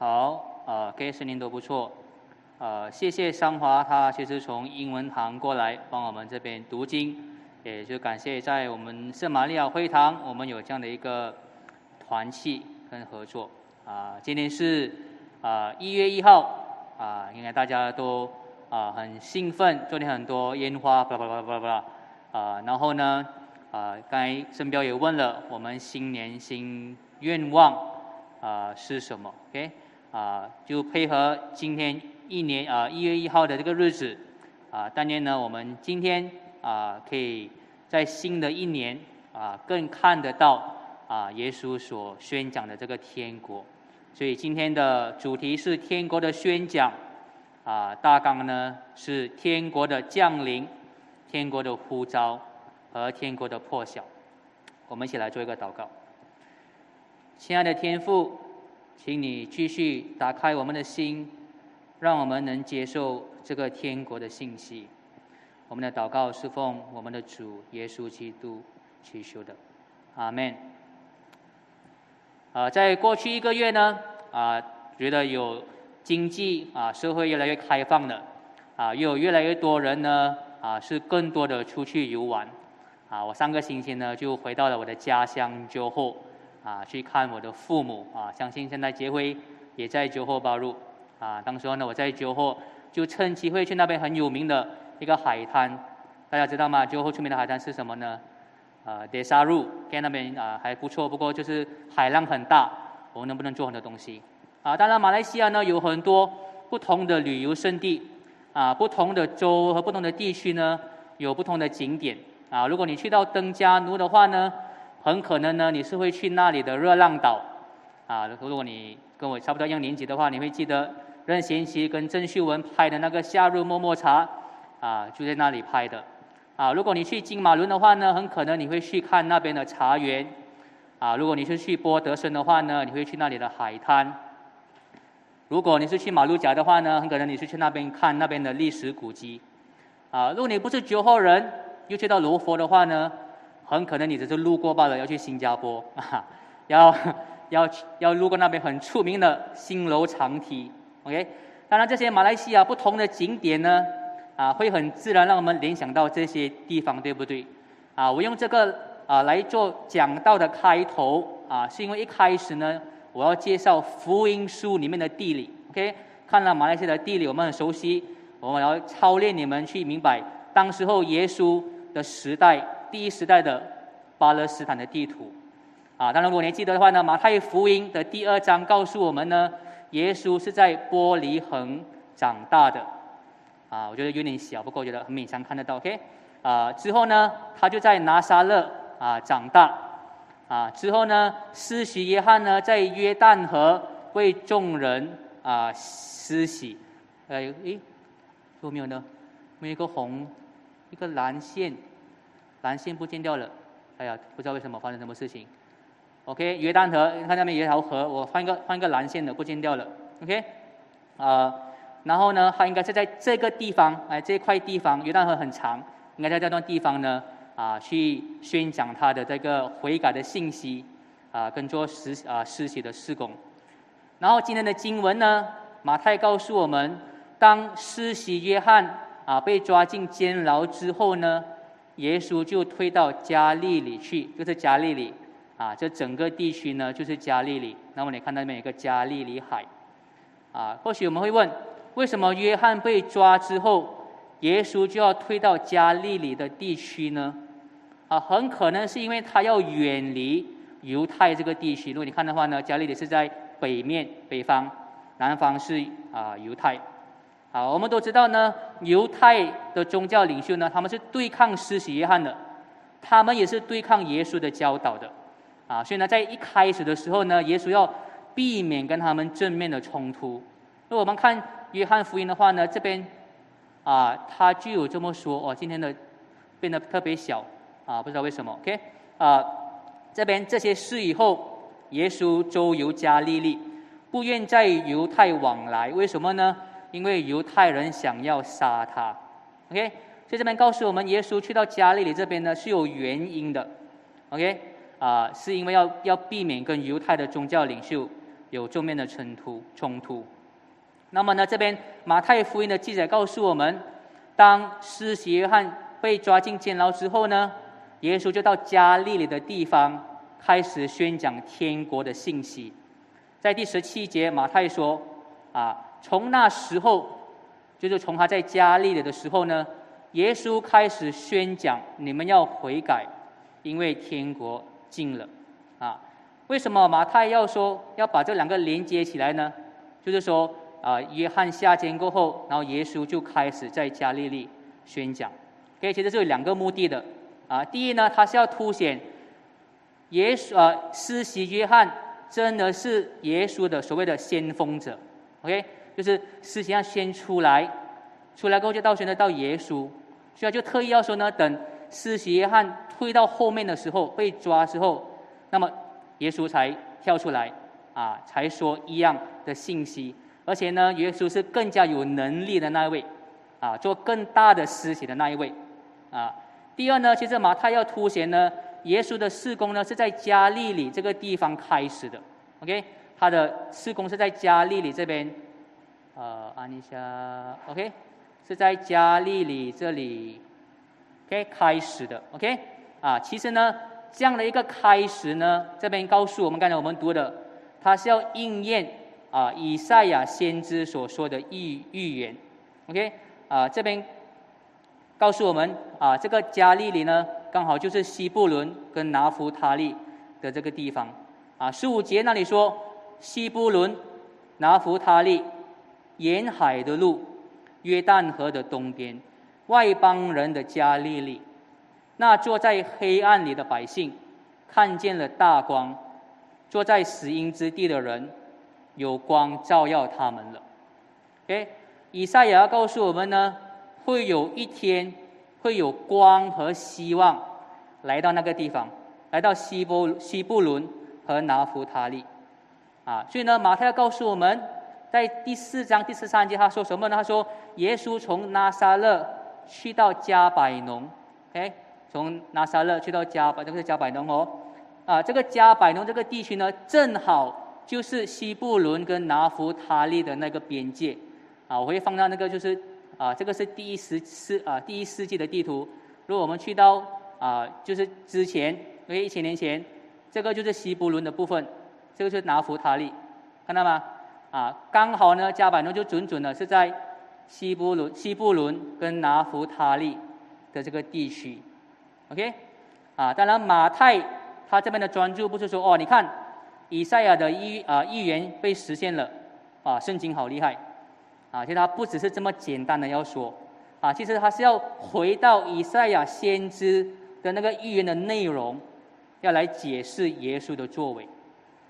好，呃，各位声音都不错，呃，谢谢桑华，他其实从英文堂过来帮我们这边读经，也就感谢在我们圣玛利亚会堂，我们有这样的一个团契跟合作。啊，今天是啊一月一号，啊，应该大家都啊很兴奋，昨天很多烟花，巴拉巴拉巴拉巴拉，啊，然后呢，啊，刚才申彪也问了，我们新年新愿望。啊，是什么？OK，啊，就配合今天一年啊一月一号的这个日子，啊，但愿呢，我们今天啊，可以在新的一年啊，更看得到啊，耶稣所宣讲的这个天国。所以今天的主题是天国的宣讲，啊，大纲呢是天国的降临、天国的呼召和天国的破晓。我们一起来做一个祷告。亲爱的天父，请你继续打开我们的心，让我们能接受这个天国的信息。我们的祷告是奉我们的主耶稣基督祈求的，阿门。啊，在过去一个月呢，啊，觉得有经济啊，社会越来越开放了，啊，又有越来越多人呢，啊，是更多的出去游玩。啊，我上个星期呢，就回到了我的家乡酒后。啊，去看我的父母啊！相信现在杰辉也在酒后包入啊。当时候呢，我在酒后就趁机会去那边很有名的一个海滩，大家知道吗？酒后出名的海滩是什么呢？呃，德沙路，在那边啊还不错，不过就是海浪很大，我们能不能做很多东西？啊，当然马来西亚呢有很多不同的旅游胜地啊，不同的州和不同的地区呢有不同的景点啊。如果你去到登嘉奴的话呢？很可能呢，你是会去那里的热浪岛，啊，如果你跟我差不多一样年纪的话，你会记得任贤齐跟郑秀文拍的那个《夏日么么茶》，啊，就在那里拍的，啊，如果你去金马伦的话呢，很可能你会去看那边的茶园，啊，如果你是去波德森的话呢，你会去那里的海滩，如果你是去马六甲的话呢，很可能你是去那边看那边的历史古迹，啊，如果你不是九号人，又去到罗佛的话呢？很可能你只是路过罢了，要去新加坡啊，要 要要路过那边很出名的新楼长梯，OK。当然，这些马来西亚不同的景点呢，啊，会很自然让我们联想到这些地方，对不对？啊，我用这个啊来做讲道的开头啊，是因为一开始呢，我要介绍福音书里面的地理，OK。看了马来西亚的地理，我们很熟悉，我们要操练你们去明白当时候耶稣的时代。第一时代的巴勒斯坦的地图，啊，当然如果你记得的话呢，马太福音的第二章告诉我们呢，耶稣是在玻璃恒长大的，啊，我觉得有点小，不过我觉得很勉强看得到，OK，啊，之后呢，他就在拿撒勒啊长大，啊，之后呢，施洗约翰呢在约旦河为众人啊施洗，哎，诶，有没有呢？没有一个红，一个蓝线。蓝线不见掉了，哎呀，不知道为什么发生什么事情。OK，约旦河，你看那边有一条河，我换一个换一个蓝线的不见掉了。OK，啊，然后呢，它应该是在这个地方，哎，这块地方，约旦河很长，应该在这段地方呢，啊，去宣讲他的这个悔改的信息，啊，跟做实啊施洗的施工。然后今天的经文呢，马太告诉我们，当施洗约翰啊被抓进监牢之后呢。耶稣就退到加利里去，就是加利里啊，这整个地区呢就是加利里。那么你看到那边有个加利里海，啊，或许我们会问，为什么约翰被抓之后，耶稣就要退到加利里的地区呢？啊，很可能是因为他要远离犹太这个地区。如果你看的话呢，加利里是在北面北方，南方是啊犹太。好，我们都知道呢，犹太的宗教领袖呢，他们是对抗施洗约翰的，他们也是对抗耶稣的教导的，啊，所以呢，在一开始的时候呢，耶稣要避免跟他们正面的冲突。那我们看约翰福音的话呢，这边啊，他就有这么说哦，今天的变得特别小啊，不知道为什么。OK，啊，这边这些事以后，耶稣周游加利利，不愿在犹太往来，为什么呢？因为犹太人想要杀他，OK，所以这边告诉我们，耶稣去到加利利这边呢是有原因的，OK，啊，是因为要要避免跟犹太的宗教领袖有正面的冲突冲突。那么呢，这边马太福音的记载告诉我们，当施洗约翰被抓进监牢之后呢，耶稣就到加利利的地方开始宣讲天国的信息。在第十七节，马太说：“啊，从那时候，就是从他在加利利的时候呢，耶稣开始宣讲，你们要悔改，因为天国近了。”啊，为什么马太要说要把这两个连接起来呢？就是说。啊，约翰下监过后，然后耶稣就开始在加利利宣讲。OK，其实是有两个目的的。啊，第一呢，他是要凸显耶稣啊，施洗约翰真的是耶稣的所谓的先锋者。OK，就是施洗要先出来，出来过后就到现在到耶稣，所以他就特意要说呢，等施洗约翰退到后面的时候被抓之后，那么耶稣才跳出来啊，才说一样的信息。而且呢，耶稣是更加有能力的那一位，啊，做更大的施洗的那一位，啊。第二呢，其实马太要凸显呢，耶稣的事工呢是在加利利这个地方开始的，OK，他的事工是在加利利这边，呃，按一下，OK，是在加利利这里，OK 开始的，OK，啊，其实呢，这样的一个开始呢，这边告诉我们，刚才我们读的，它是要应验。啊，以赛亚先知所说的预预言，OK，啊，这边告诉我们啊，这个加利利呢，刚好就是西布伦跟拿弗他利的这个地方。啊，十五节那里说，西布伦、拿弗他利，沿海的路，约旦河的东边，外邦人的加利利，那坐在黑暗里的百姓，看见了大光；坐在死荫之地的人。有光照耀他们了。OK，以赛亚告诉我们呢，会有一天会有光和希望来到那个地方，来到西波西布伦和拿弗他利。啊，所以呢，马太要告诉我们，在第四章第十三节他说什么呢？他说，耶稣从拿撒勒去到加百农。OK，从拿撒勒去到加百，这个是加百农哦。啊，这个加百农这个地区呢，正好。就是西布伦跟拿弗他利的那个边界，啊，我会放到那个就是啊，这个是第一十世啊第一世纪的地图。如果我们去到啊，就是之前，因为一千年前，这个就是西布伦的部分，这个是拿弗他利，看到吗？啊，刚好呢，加百农就准准的是在西布伦西布伦跟拿弗他利的这个地区，OK？啊，当然马太他这边的专注不是说哦，你看。以赛亚的预啊预言被实现了，啊，圣经好厉害，啊，其实他不只是这么简单的要说，啊，其实他是要回到以赛亚先知的那个预言的内容，要来解释耶稣的作为。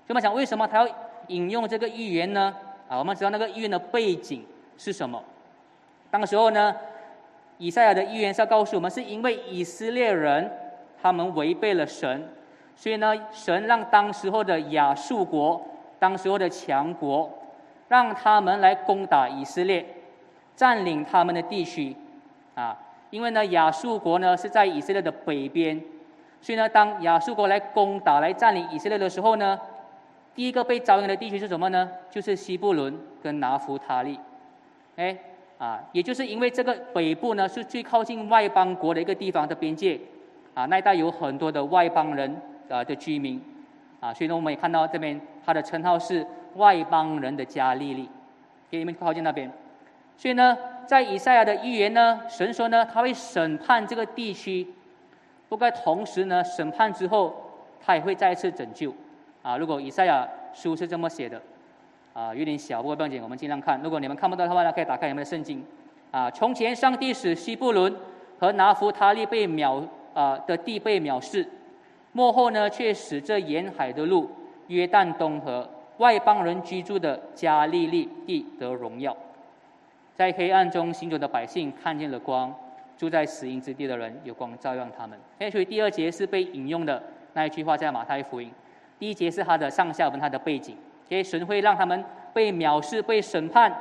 这么讲，为什么他要引用这个预言呢？啊，我们知道那个预言的背景是什么？当时候呢，以赛亚的预言是要告诉我们，是因为以色列人他们违背了神。所以呢，神让当时候的亚述国，当时候的强国，让他们来攻打以色列，占领他们的地区，啊，因为呢，亚述国呢是在以色列的北边，所以呢，当亚述国来攻打、来占领以色列的时候呢，第一个被招引的地区是什么呢？就是西布伦跟拿弗他利，哎，啊，也就是因为这个北部呢是最靠近外邦国的一个地方的边界，啊，那一带有很多的外邦人。啊的居民，啊，所以呢，我们也看到这边他的称号是外邦人的加利利，给你们靠近那边。所以呢，在以赛亚的预言呢，神说呢，他会审判这个地区，不过同时呢，审判之后，他也会再次拯救。啊，如果以赛亚书是这么写的，啊，有点小，不过不要紧，我们尽量看。如果你们看不到的话呢，可以打开你们的圣经。啊，从前上帝使西布伦和拿弗他利被藐啊的地被藐视。幕后呢，却使这沿海的路、约旦东河、外邦人居住的加利利地得荣耀。在黑暗中行走的百姓看见了光，住在死荫之地的人有光照耀他们。哎，所以第二节是被引用的那一句话，在马太福音。第一节是他的上下文，他的背景。所神会让他们被藐视、被审判，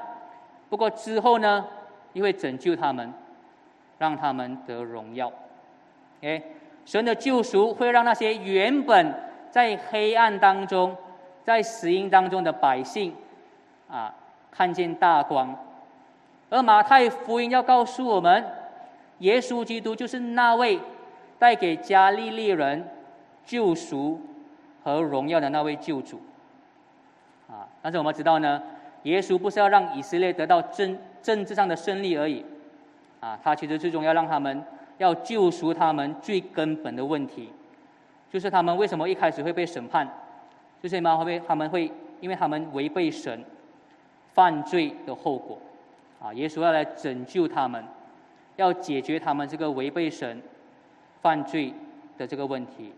不过之后呢，又会拯救他们，让他们得荣耀。哎。神的救赎会让那些原本在黑暗当中在死荫当中的百姓啊看见大光，而马太福音要告诉我们，耶稣基督就是那位带给加利利人救赎和荣耀的那位救主。啊，但是我们知道呢，耶稣不是要让以色列得到政政治上的胜利而已，啊，他其实最终要让他们要救赎他们最根本的问题，就是他们为什么一开始会被审判，就是因为他们会因为他们违背神犯罪的后果，啊，耶稣要来拯救他们，要解决他们这个违背神犯罪的这个问题，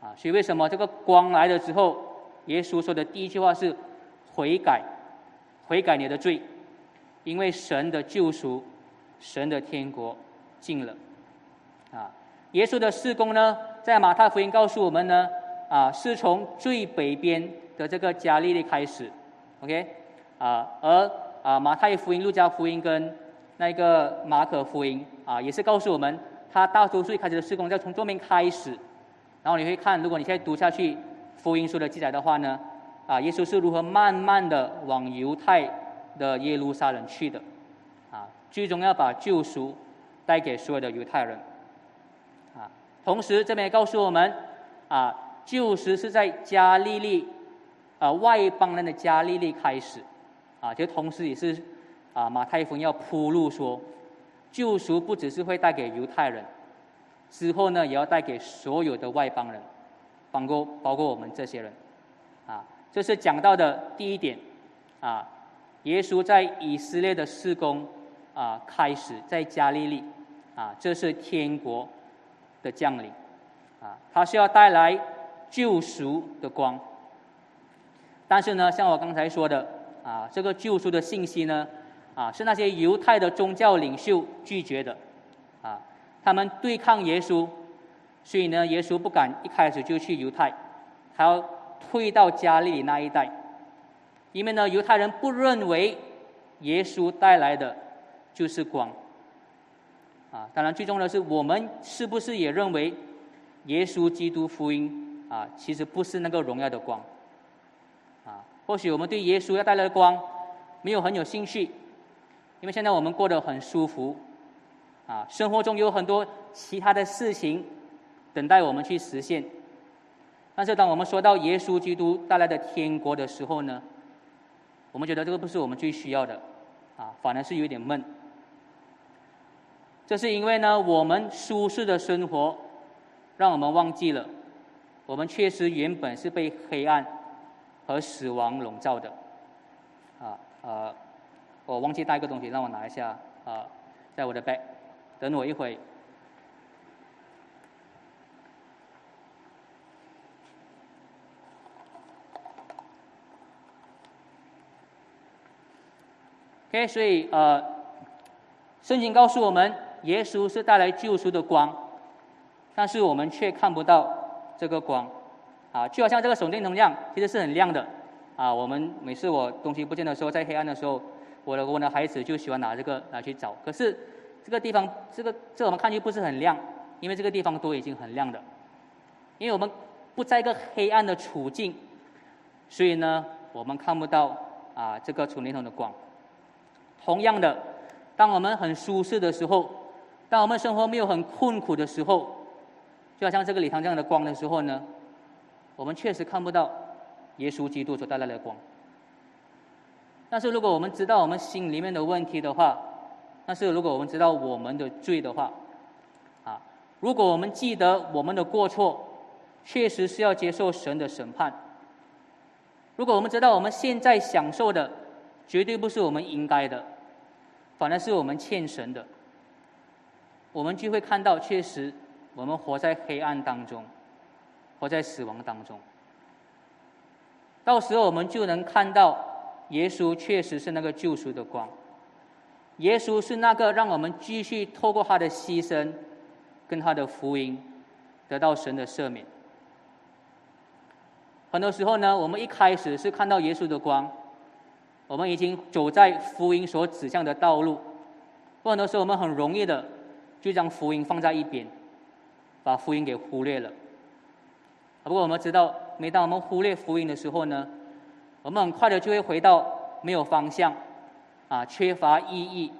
啊，所以为什么这个光来了之后？耶稣说的第一句话是：“悔改，悔改你的罪，因为神的救赎，神的天国近了。”啊，耶稣的事工呢，在马太福音告诉我们呢，啊，是从最北边的这个加利利开始，OK，啊，而啊马太福音、路加福音跟那个马可福音啊，也是告诉我们，他大多数开始的事工要从这边开始，然后你会看，如果你现在读下去。福音书的记载的话呢，啊，耶稣是如何慢慢的往犹太的耶路撒冷去的，啊，最终要把救赎带给所有的犹太人，啊，同时这边也告诉我们，啊，救赎是在加利利，啊，外邦人的加利利开始，啊，就同时也是，啊，马太福音要铺路说，救赎不只是会带给犹太人，之后呢，也要带给所有的外邦人。包括包括我们这些人，啊，这是讲到的第一点，啊，耶稣在以色列的施工啊开始在加利利，啊，这是天国的降临，啊，他是要带来救赎的光。但是呢，像我刚才说的，啊，这个救赎的信息呢，啊，是那些犹太的宗教领袖拒绝的，啊，他们对抗耶稣。所以呢，耶稣不敢一开始就去犹太，他要退到加利利那一带，因为呢，犹太人不认为耶稣带来的就是光。啊，当然最重要的是，我们是不是也认为耶稣基督福音啊，其实不是那个荣耀的光？啊，或许我们对耶稣要带来的光没有很有兴趣，因为现在我们过得很舒服，啊，生活中有很多其他的事情。等待我们去实现，但是当我们说到耶稣基督带来的天国的时候呢，我们觉得这个不是我们最需要的，啊，反而是有点闷。这是因为呢，我们舒适的生活让我们忘记了，我们确实原本是被黑暗和死亡笼罩的，啊呃，我忘记带一个东西，让我拿一下啊，在我的 bag，等我一会。OK，所以呃，圣经告诉我们，耶稣是带来救赎的光，但是我们却看不到这个光，啊，就好像这个手电筒一样，其实是很亮的，啊，我们每次我东西不见的时候，在黑暗的时候，我的我的孩子就喜欢拿这个来去找，可是这个地方，这个这我们看去不是很亮，因为这个地方都已经很亮的，因为我们不在一个黑暗的处境，所以呢，我们看不到啊这个手电筒的光。同样的，当我们很舒适的时候，当我们生活没有很困苦的时候，就好像这个礼堂这样的光的时候呢，我们确实看不到耶稣基督所带来的光。但是如果我们知道我们心里面的问题的话，但是如果我们知道我们的罪的话，啊，如果我们记得我们的过错，确实是要接受神的审判。如果我们知道我们现在享受的，绝对不是我们应该的，反而是我们欠神的。我们就会看到，确实我们活在黑暗当中，活在死亡当中。到时候我们就能看到，耶稣确实是那个救赎的光，耶稣是那个让我们继续透过他的牺牲，跟他的福音，得到神的赦免。很多时候呢，我们一开始是看到耶稣的光。我们已经走在福音所指向的道路，很多时候我们很容易的就将福音放在一边，把福音给忽略了。不过我们知道，每当我们忽略福音的时候呢，我们很快的就会回到没有方向，啊，缺乏意义、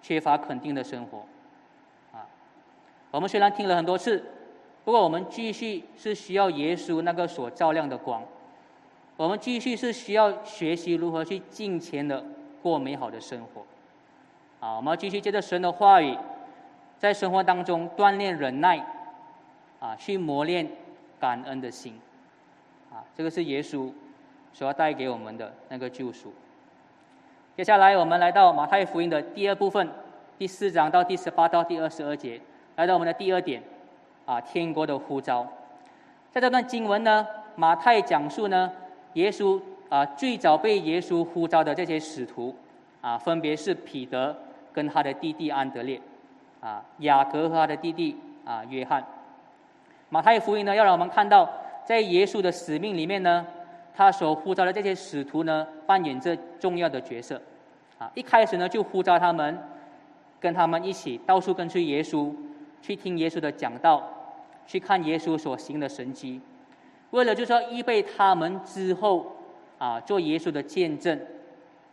缺乏肯定的生活，啊，我们虽然听了很多次，不过我们继续是需要耶稣那个所照亮的光，我们继续是需要学习如何去尽前的过美好的生活，啊，我们继续借着神的话语，在生活当中锻炼忍耐。啊，去磨练感恩的心，啊，这个是耶稣所要带给我们的那个救赎。接下来，我们来到马太福音的第二部分，第四章到第十八到第二十二节，来到我们的第二点，啊，天国的呼召。在这段经文呢，马太讲述呢，耶稣啊最早被耶稣呼召的这些使徒，啊，分别是彼得跟他的弟弟安德烈，啊，雅各和他的弟弟啊约翰。马太福音呢，要让我们看到，在耶稣的使命里面呢，他所呼召的这些使徒呢，扮演着重要的角色。啊，一开始呢，就呼召他们，跟他们一起到处跟随耶稣，去听耶稣的讲道，去看耶稣所行的神迹，为了就是说预备他们之后啊，做耶稣的见证，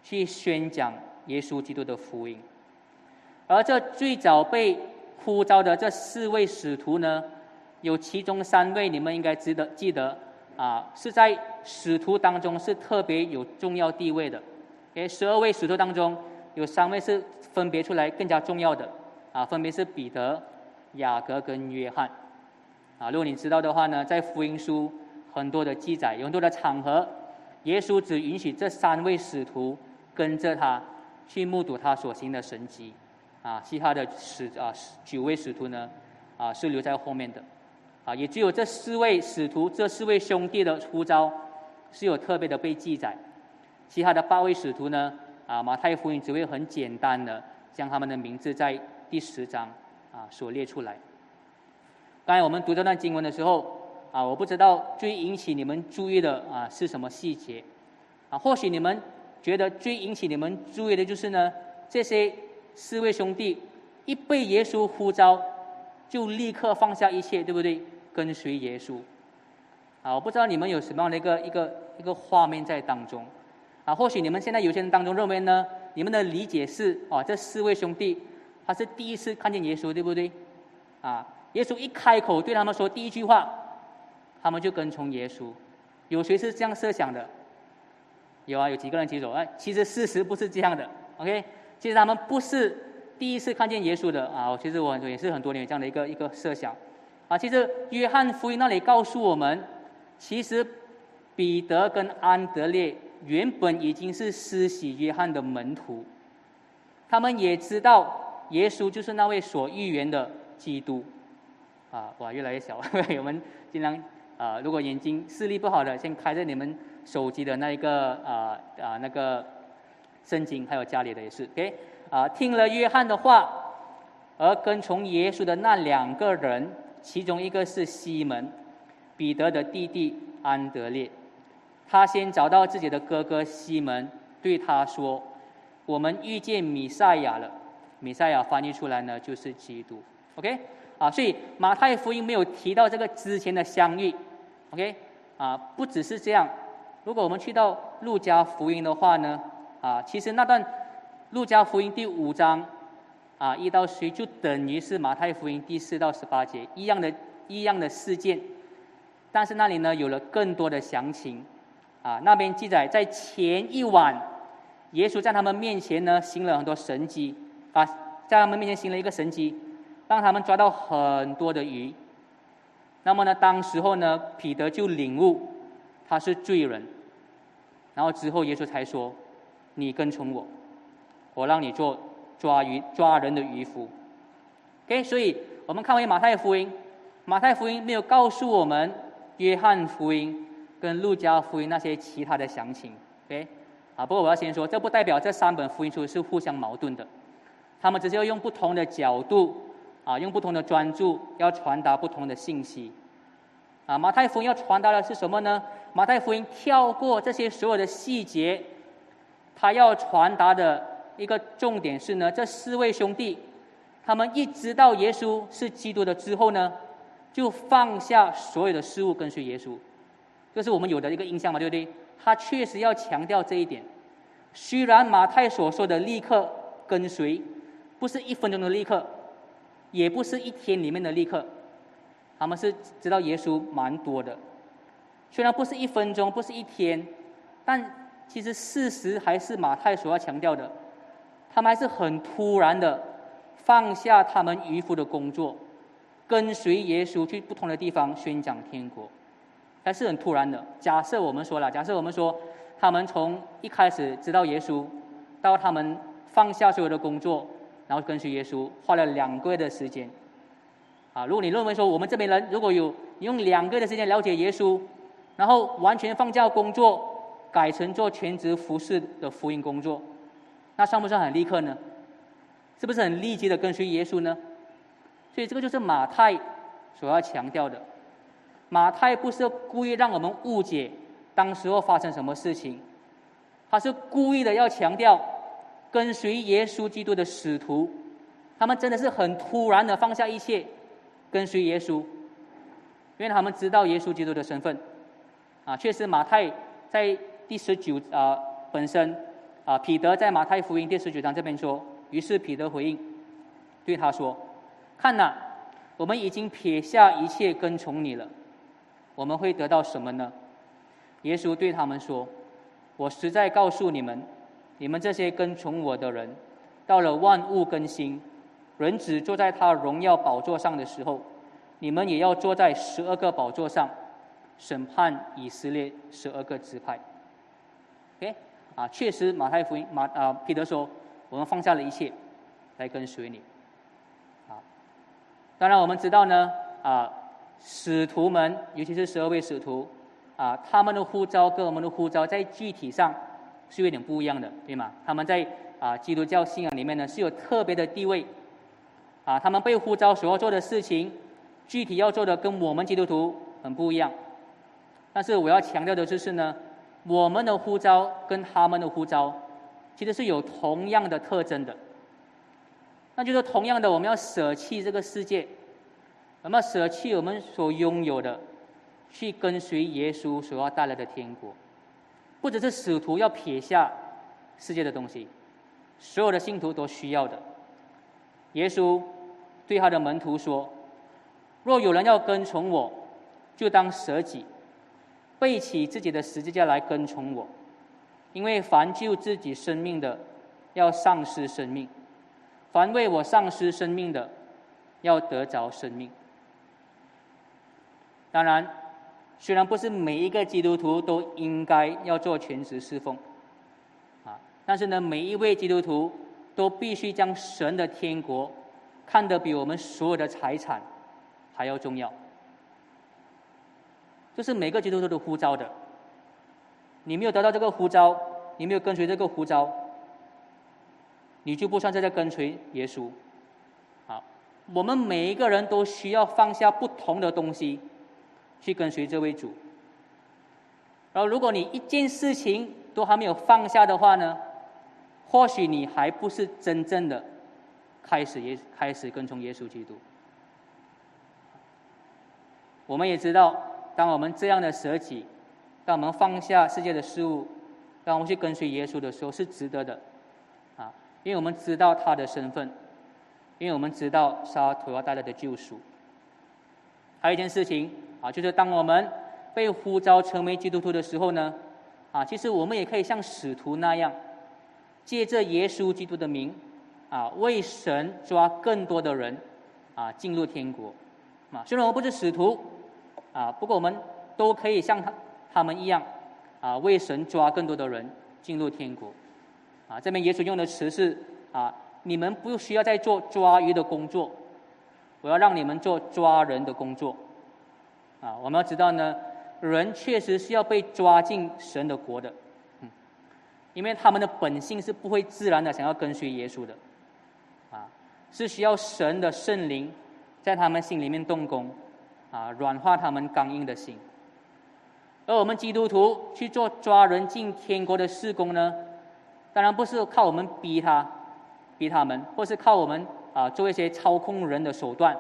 去宣讲耶稣基督的福音。而这最早被呼召的这四位使徒呢？有其中三位，你们应该值得记得啊，是在使徒当中是特别有重要地位的。诶，十二位使徒当中，有三位是分别出来更加重要的啊，分别是彼得、雅各跟约翰。啊，如果你知道的话呢，在福音书很多的记载，有很多的场合，耶稣只允许这三位使徒跟着他去目睹他所行的神迹，啊，其他的使啊九位使徒呢，啊是留在后面的。啊，也只有这四位使徒、这四位兄弟的呼召是有特别的被记载，其他的八位使徒呢？啊，马太福音只会很简单的将他们的名字在第十章啊所列出来。刚才我们读这段经文的时候，啊，我不知道最引起你们注意的啊是什么细节，啊，或许你们觉得最引起你们注意的就是呢，这些四位兄弟一被耶稣呼召，就立刻放下一切，对不对？跟随耶稣，啊，我不知道你们有什么样的一个一个一个画面在当中，啊，或许你们现在有些人当中认为呢，你们的理解是，啊，这四位兄弟他是第一次看见耶稣，对不对？啊，耶稣一开口对他们说第一句话，他们就跟从耶稣。有谁是这样设想的？有啊，有几个人举手？哎，其实事实不是这样的。OK，其实他们不是第一次看见耶稣的啊。其实我也是很多年这样的一个一个设想。啊，其实约翰福音那里告诉我们，其实彼得跟安德烈原本已经是施洗约翰的门徒，他们也知道耶稣就是那位所预言的基督。啊，哇，越来越小，我们尽量啊，如果眼睛视力不好的，先开着你们手机的那一个啊啊那个圣经，还有家里的也是，OK，啊，听了约翰的话，而跟从耶稣的那两个人。其中一个是西门，彼得的弟弟安德烈，他先找到自己的哥哥西门，对他说：“我们遇见米赛亚了。”米赛亚翻译出来呢，就是基督。OK，啊，所以马太福音没有提到这个之前的相遇。OK，啊，不只是这样，如果我们去到路加福音的话呢，啊，其实那段路加福音第五章。啊，一到十就等于是马太福音第四到十八节一样的一样的事件，但是那里呢有了更多的详情。啊，那边记载在前一晚，耶稣在他们面前呢行了很多神迹，啊，在他们面前行了一个神迹，让他们抓到很多的鱼。那么呢，当时候呢，彼得就领悟他是罪人，然后之后耶稣才说：“你跟从我，我让你做。”抓鱼抓人的渔夫，OK，所以我们看回马太福音，马太福音没有告诉我们约翰福音跟路加福音那些其他的详情，OK，啊，不过我要先说，这不代表这三本福音书是互相矛盾的，他们只是要用不同的角度，啊，用不同的专注，要传达不同的信息，啊，马太福音要传达的是什么呢？马太福音跳过这些所有的细节，他要传达的。一个重点是呢，这四位兄弟，他们一知道耶稣是基督的之后呢，就放下所有的事物跟随耶稣，这是我们有的一个印象嘛，对不对？他确实要强调这一点。虽然马太所说的立刻跟随，不是一分钟的立刻，也不是一天里面的立刻，他们是知道耶稣蛮多的。虽然不是一分钟，不是一天，但其实事实还是马太所要强调的，他们还是很突然的放下他们渔夫的工作，跟随耶稣去不同的地方宣讲天国。还是很突然的。假设我们说了，假设我们说，他们从一开始知道耶稣，到他们放下所有的工作，然后跟随耶稣，花了两个月的时间。啊，如果你认为说我们这边人如果有用两个月的时间了解耶稣，然后完全放下工作，改成做全职服侍的福音工作，那算不算很立刻呢？是不是很立即的跟随耶稣呢？所以这个就是马太所要强调的。马太不是故意让我们误解当时候发生什么事情，他是故意的要强调跟随耶稣基督的使徒，他们真的是很突然的放下一切跟随耶稣，因为他们知道耶稣基督的身份。啊，确实马太在第十九啊本身啊彼得在马太福音第十九章这边说，于是彼得回应对他说：“看呐，我们已经撇下一切跟从你了。”我们会得到什么呢？耶稣对他们说：“我实在告诉你们，你们这些跟从我的人，到了万物更新，人子坐在他荣耀宝座上的时候，你们也要坐在十二个宝座上，审判以色列十二个支派。” OK，啊，确实，马太福音马啊彼得说：“我们放下了一切，来跟随你。”啊，当然我们知道呢，啊。使徒们，尤其是十二位使徒，啊，他们的呼召跟我们的呼召在具体上是有点不一样的，对吗？他们在啊基督教信仰里面呢是有特别的地位，啊，他们被呼召所要做的事情，具体要做的跟我们基督徒很不一样。但是我要强调的就是呢，我们的呼召跟他们的呼召其实是有同样的特征的，那就是同样的，我们要舍弃这个世界。我们舍弃我们所拥有的，去跟随耶稣所要带来的天国，不只是使徒要撇下世界的东西，所有的信徒都需要的。耶稣对他的门徒说：“若有人要跟从我，就当舍己，背起自己的十字架来跟从我。因为凡救自己生命的，要丧失生命；凡为我丧失生命的，要得着生命。”当然，虽然不是每一个基督徒都应该要做全职侍奉，啊，但是呢，每一位基督徒都必须将神的天国看得比我们所有的财产还要重要。就是每个基督徒都呼召的。你没有得到这个呼召，你没有跟随这个呼召，你就不算是在跟随耶稣。好，我们每一个人都需要放下不同的东西。去跟随这位主，然后如果你一件事情都还没有放下的话呢，或许你还不是真正的开始耶开始跟从耶稣基督。我们也知道，当我们这样的舍己，当我们放下世界的事物，当我们去跟随耶稣的时候，是值得的，啊，因为我们知道他的身份，因为我们知道他所要带来的救赎。还有一件事情。啊，就是当我们被呼召成为基督徒的时候呢，啊，其实我们也可以像使徒那样，借着耶稣基督的名，啊，为神抓更多的人，啊，进入天国。啊，虽然我不是使徒，啊，不过我们都可以像他他们一样，啊，为神抓更多的人进入天国。啊，这边耶稣用的词是啊，你们不需要再做抓鱼的工作，我要让你们做抓人的工作。啊，我们要知道呢，人确实是要被抓进神的国的，嗯，因为他们的本性是不会自然的想要跟随耶稣的，啊，是需要神的圣灵在他们心里面动工，啊，软化他们刚硬的心。而我们基督徒去做抓人进天国的事工呢，当然不是靠我们逼他，逼他们，或是靠我们啊做一些操控人的手段，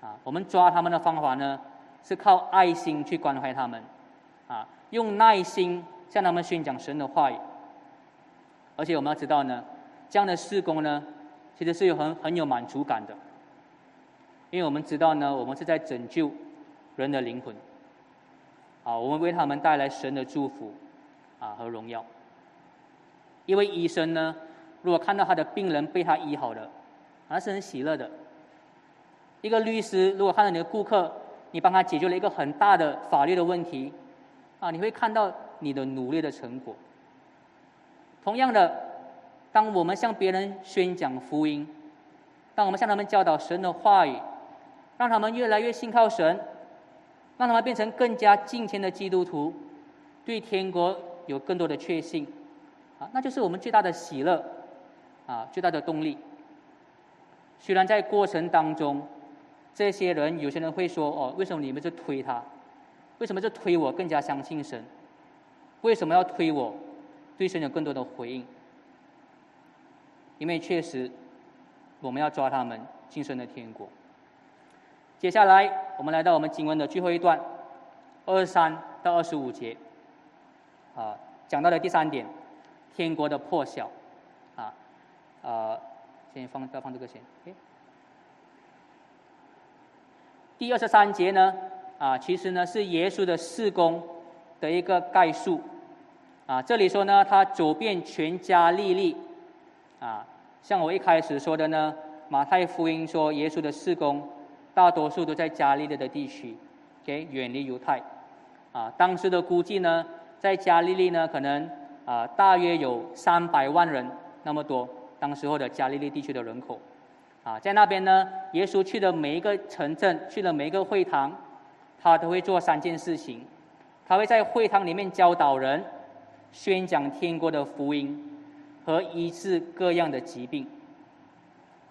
啊，我们抓他们的方法呢？是靠爱心去关怀他们，啊，用耐心向他们宣讲神的话语。而且我们要知道呢，这样的事工呢，其实是有很很有满足感的，因为我们知道呢，我们是在拯救人的灵魂，啊，我们为他们带来神的祝福，啊和荣耀。因为医生呢，如果看到他的病人被他医好了，那是很喜乐的。一个律师如果看到你的顾客，你帮他解决了一个很大的法律的问题，啊，你会看到你的努力的成果。同样的，当我们向别人宣讲福音，当我们向他们教导神的话语，让他们越来越信靠神，让他们变成更加敬虔的基督徒，对天国有更多的确信，啊，那就是我们最大的喜乐，啊，最大的动力。虽然在过程当中，这些人有些人会说：“哦，为什么你们就推他？为什么就推我更加相信神？为什么要推我？对神有更多的回应？因为确实，我们要抓他们进神的天国。接下来，我们来到我们经文的最后一段，二十三到二十五节，啊，讲到的第三点，天国的破晓，啊，呃，先放，不要放这个先。第二十三节呢，啊，其实呢是耶稣的事工的一个概述，啊，这里说呢，他走遍全家利利，啊，像我一开始说的呢，马太福音说耶稣的事工，大多数都在加利利的地区，OK，远离犹太，啊，当时的估计呢，在加利利呢，可能啊，大约有三百万人那么多，当时候的加利利地区的人口。啊，在那边呢，耶稣去的每一个城镇，去了每一个会堂，他都会做三件事情。他会在会堂里面教导人，宣讲天国的福音，和医治各样的疾病。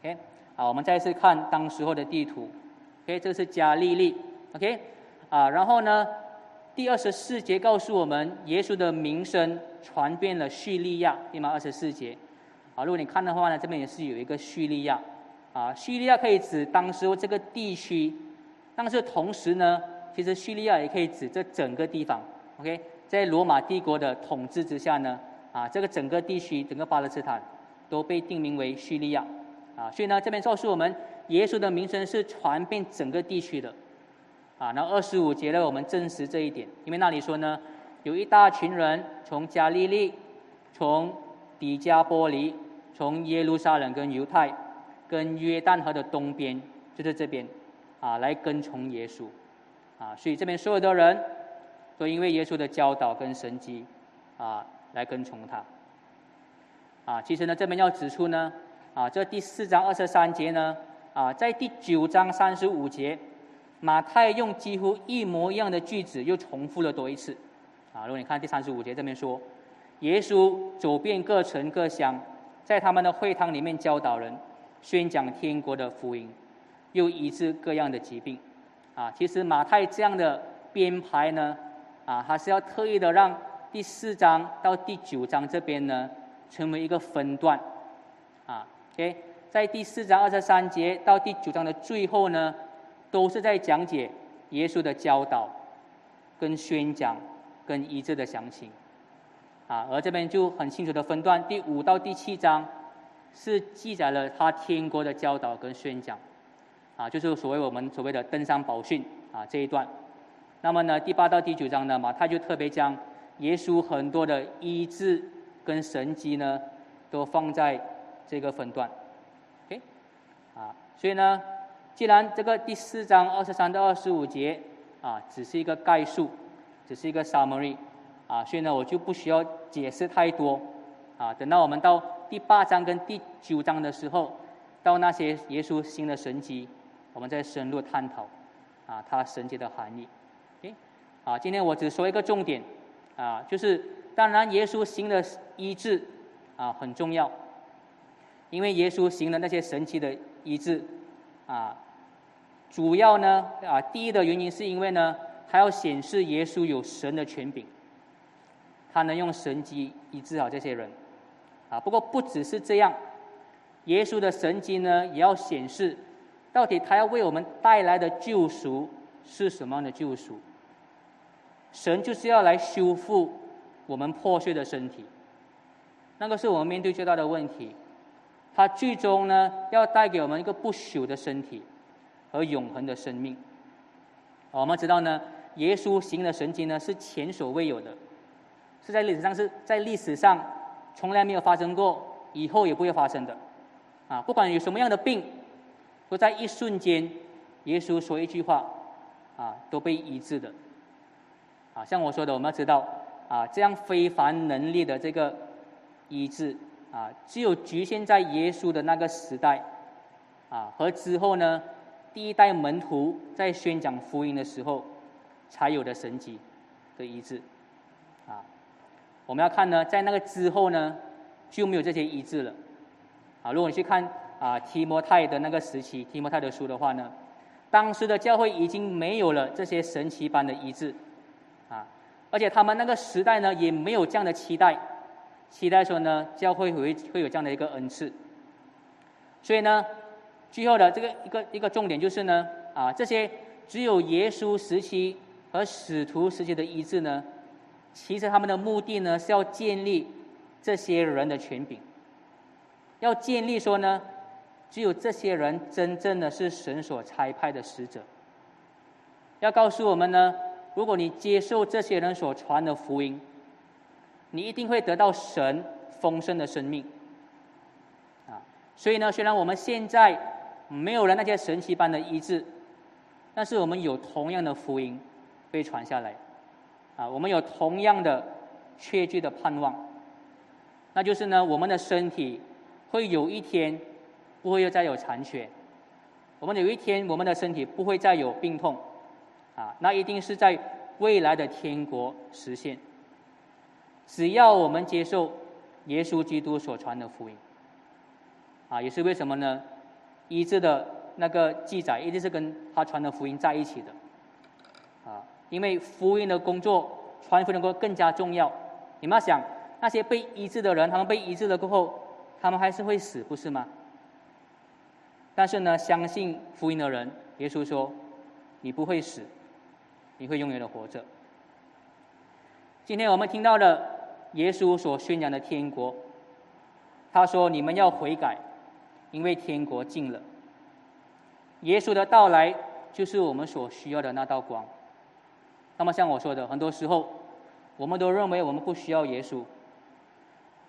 OK，好，我们再次看当时候的地图。OK，这个是加利利。OK，啊，然后呢，第二十四节告诉我们，耶稣的名声传遍了叙利亚，对吗？二十四节。啊，如果你看的话呢，这边也是有一个叙利亚。啊，叙利亚可以指当时这个地区，但是同时呢，其实叙利亚也可以指这整个地方。OK，在罗马帝国的统治之下呢，啊，这个整个地区，整个巴勒斯坦都被定名为叙利亚。啊，所以呢，这边告诉我们，耶稣的名声是传遍整个地区的。啊，那二十五节呢，我们证实这一点，因为那里说呢，有一大群人从加利利、从底加波利、从耶路撒冷跟犹太。跟约旦河的东边，就是这边，啊，来跟从耶稣，啊，所以这边所有的人都因为耶稣的教导跟神迹，啊，来跟从他，啊，其实呢，这边要指出呢，啊，这第四章二十三节呢，啊，在第九章三十五节，马太用几乎一模一样的句子又重复了多一次，啊，如果你看第三十五节这边说，耶稣走遍各城各乡，在他们的会堂里面教导人。宣讲天国的福音，又医治各样的疾病，啊，其实马太这样的编排呢，啊，他是要特意的让第四章到第九章这边呢，成为一个分段，啊，OK，在第四章二十三节到第九章的最后呢，都是在讲解耶稣的教导、跟宣讲、跟医治的详情，啊，而这边就很清楚的分段，第五到第七章。是记载了他天国的教导跟宣讲，啊，就是所谓我们所谓的登山宝训啊这一段。那么呢，第八到第九章呢，马太就特别将耶稣很多的医治跟神迹呢，都放在这个分段。啊，所以呢，既然这个第四章二十三到二十五节啊，只是一个概述，只是一个 summary，啊，所以呢，我就不需要解释太多，啊，等到我们到。第八章跟第九章的时候，到那些耶稣新的神迹，我们再深入探讨，啊，它神迹的含义。诶，啊，今天我只说一个重点，啊，就是当然耶稣新的医治，啊，很重要，因为耶稣行的那些神奇的医治，啊，主要呢，啊，第一的原因是因为呢，他要显示耶稣有神的权柄，他能用神迹医治好这些人。啊，不过不只是这样，耶稣的神迹呢，也要显示到底他要为我们带来的救赎是什么样的救赎。神就是要来修复我们破碎的身体，那个是我们面对最大的问题。他最终呢，要带给我们一个不朽的身体和永恒的生命。我们知道呢，耶稣行的神迹呢是前所未有的，是在历史上是在历史上从来没有发生过，以后也不会发生的。啊，不管有什么样的病，都在一瞬间，耶稣说一句话，啊，都被医治的。啊，像我说的，我们要知道，啊，这样非凡能力的这个医治，啊，只有局限在耶稣的那个时代，啊，和之后呢，第一代门徒在宣讲福音的时候，才有的神迹的医治。啊，我们要看呢，在那个之后呢，就没有这些医治了。啊，如果你去看啊提摩太的那个时期，提摩太的书的话呢，当时的教会已经没有了这些神奇般的医治，啊，而且他们那个时代呢也没有这样的期待，期待说呢教会会会有这样的一个恩赐，所以呢，最后的这个一个一个重点就是呢，啊这些只有耶稣时期和使徒时期的医治呢，其实他们的目的呢是要建立这些人的权柄。要建立说呢，只有这些人真正的是神所差派的使者。要告诉我们呢，如果你接受这些人所传的福音，你一定会得到神丰盛的生命。啊，所以呢，虽然我们现在没有了那些神奇般的医治，但是我们有同样的福音被传下来。啊，我们有同样的确据的盼望，那就是呢，我们的身体。会有一天，不会又再有残缺。我们有一天，我们的身体不会再有病痛，啊，那一定是在未来的天国实现。只要我们接受耶稣基督所传的福音，啊，也是为什么呢？医治的那个记载一定是跟他传的福音在一起的，啊，因为福音的工作，传福音的工作更加重要。你们要想，那些被医治的人，他们被医治了过后。他们还是会死，不是吗？但是呢，相信福音的人，耶稣说：“你不会死，你会永远的活着。”今天我们听到的耶稣所宣扬的天国，他说：“你们要悔改，因为天国近了。”耶稣的到来就是我们所需要的那道光。那么，像我说的，很多时候我们都认为我们不需要耶稣。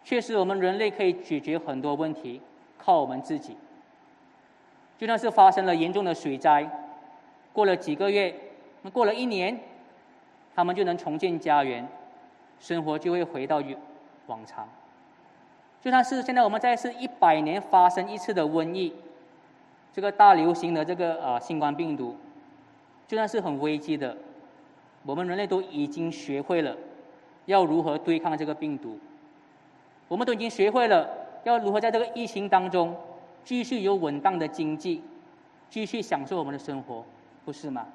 确实，我们人类可以解决很多问题，靠我们自己。就算是发生了严重的水灾，过了几个月，过了一年，他们就能重建家园，生活就会回到往常。就算是现在我们在是一百年发生一次的瘟疫，这个大流行的这个呃新冠病毒，就算是很危机的，我们人类都已经学会了要如何对抗这个病毒。我们都已经学会了要如何在这个疫情当中继续有稳当的经济，继续享受我们的生活，不是吗？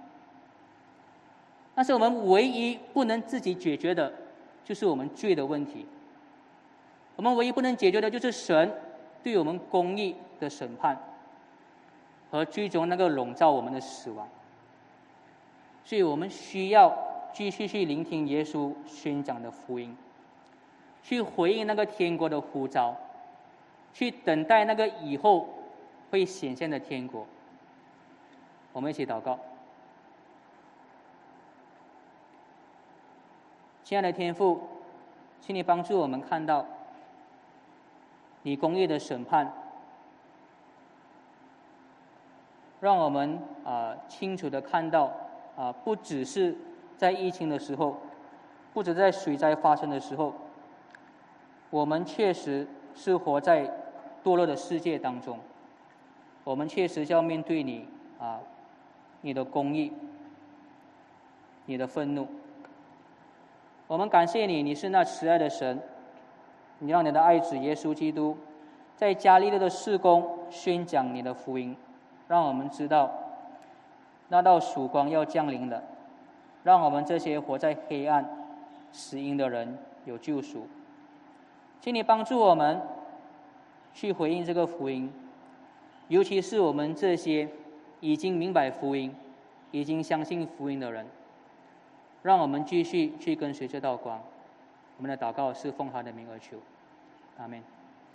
但是我们唯一不能自己解决的，就是我们罪的问题。我们唯一不能解决的就是神对我们公义的审判和最终那个笼罩我们的死亡。所以我们需要继续去聆听耶稣宣讲的福音。去回应那个天国的呼召，去等待那个以后会显现的天国。我们一起祷告，亲爱的天父，请你帮助我们看到你公义的审判，让我们啊清楚的看到啊，不只是在疫情的时候，不止在水灾发生的时候。我们确实是活在堕落的世界当中，我们确实要面对你啊，你的公义，你的愤怒。我们感谢你，你是那慈爱的神，你让你的爱子耶稣基督在加利利的事工宣讲你的福音，让我们知道那道曙光要降临了，让我们这些活在黑暗死因的人有救赎。请你帮助我们去回应这个福音，尤其是我们这些已经明白福音、已经相信福音的人。让我们继续去跟随这道光。我们的祷告是奉他的名而求，阿门。